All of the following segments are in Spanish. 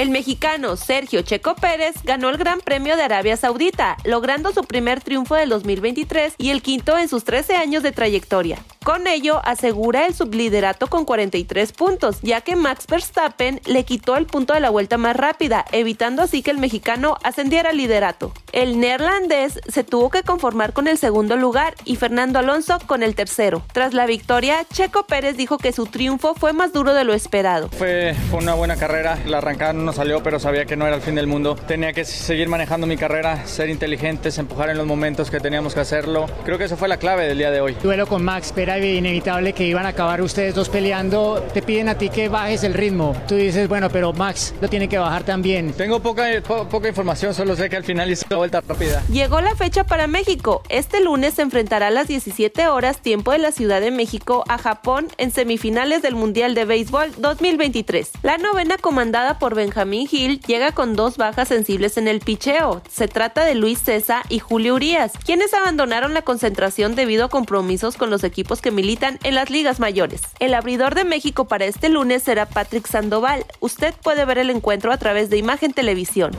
El mexicano Sergio Checo Pérez ganó el Gran Premio de Arabia Saudita, logrando su primer triunfo del 2023 y el quinto en sus 13 años de trayectoria. Con ello, asegura el subliderato con 43 puntos, ya que Max Verstappen le quitó el punto de la vuelta más rápida, evitando así que el mexicano ascendiera al liderato. El neerlandés se tuvo que conformar con el segundo lugar y Fernando Alonso con el tercero. Tras la victoria, Checo Pérez dijo que su triunfo fue más duro de lo esperado. Fue, una buena carrera, la arrancada no salió, pero sabía que no era el fin del mundo. Tenía que seguir manejando mi carrera, ser inteligentes, empujar en los momentos que teníamos que hacerlo. Creo que esa fue la clave del día de hoy. Duelo con Max, pero era inevitable que iban a acabar ustedes dos peleando. Te piden a ti que bajes el ritmo. Tú dices, bueno, pero Max lo tiene que bajar también. Tengo poca, poca información, solo sé que al final hizo la vuelta rápida. Llegó la fecha para México. Este lunes se enfrentará a las 17 horas tiempo de la Ciudad de México a Japón en semifinales del Mundial de Béisbol 2023. La novena comandada por Benjamín Hill llega con dos bajas sensibles en el picheo. Se trata de Luis César y Julio Urias, quienes abandonaron la concentración debido a compromisos con los equipos militan en las ligas mayores. El abridor de México para este lunes será Patrick Sandoval. Usted puede ver el encuentro a través de Imagen Televisión.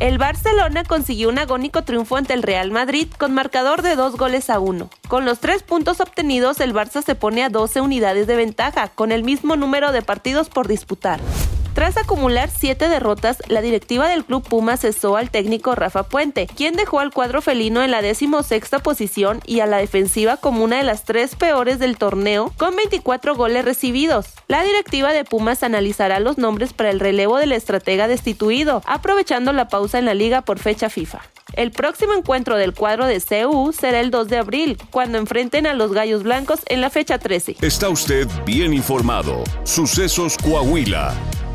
El Barcelona consiguió un agónico triunfo ante el Real Madrid con marcador de dos goles a uno. Con los tres puntos obtenidos, el Barça se pone a 12 unidades de ventaja, con el mismo número de partidos por disputar. Tras acumular siete derrotas, la directiva del club Puma cesó al técnico Rafa Puente, quien dejó al cuadro felino en la decimosexta posición y a la defensiva como una de las tres peores del torneo, con 24 goles recibidos. La directiva de Pumas analizará los nombres para el relevo del estratega destituido, aprovechando la pausa en la liga por fecha FIFA. El próximo encuentro del cuadro de CU será el 2 de abril, cuando enfrenten a los Gallos Blancos en la fecha 13. Está usted bien informado. Sucesos Coahuila.